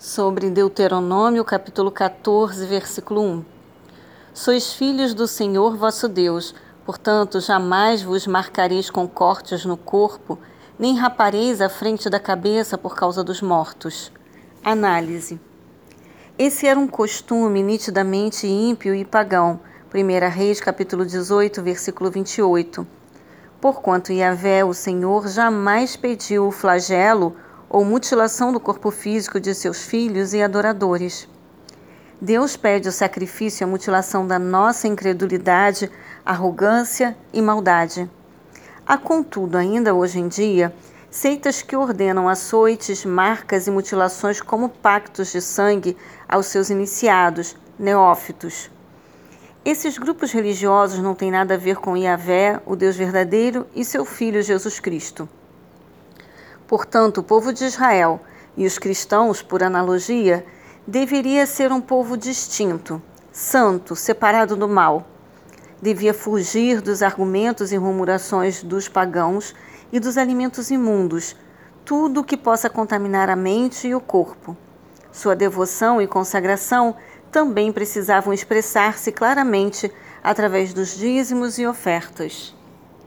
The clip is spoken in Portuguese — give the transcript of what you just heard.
sobre Deuteronômio, capítulo 14, versículo 1. Sois filhos do Senhor vosso Deus, portanto jamais vos marcareis com cortes no corpo, nem rapareis a frente da cabeça por causa dos mortos. Análise. Esse era um costume nitidamente ímpio e pagão. 1 Reis, capítulo 18, versículo 28. Porquanto Yahvé, o Senhor, jamais pediu o flagelo ou mutilação do corpo físico de seus filhos e adoradores. Deus pede o sacrifício e a mutilação da nossa incredulidade, arrogância e maldade. Há, contudo, ainda hoje em dia, seitas que ordenam açoites, marcas e mutilações como pactos de sangue aos seus iniciados, neófitos. Esses grupos religiosos não têm nada a ver com Yahvé, o Deus verdadeiro, e seu Filho Jesus Cristo. Portanto, o povo de Israel e os cristãos, por analogia, deveria ser um povo distinto, santo, separado do mal. Devia fugir dos argumentos e murmurações dos pagãos e dos alimentos imundos, tudo que possa contaminar a mente e o corpo. Sua devoção e consagração também precisavam expressar-se claramente através dos dízimos e ofertas.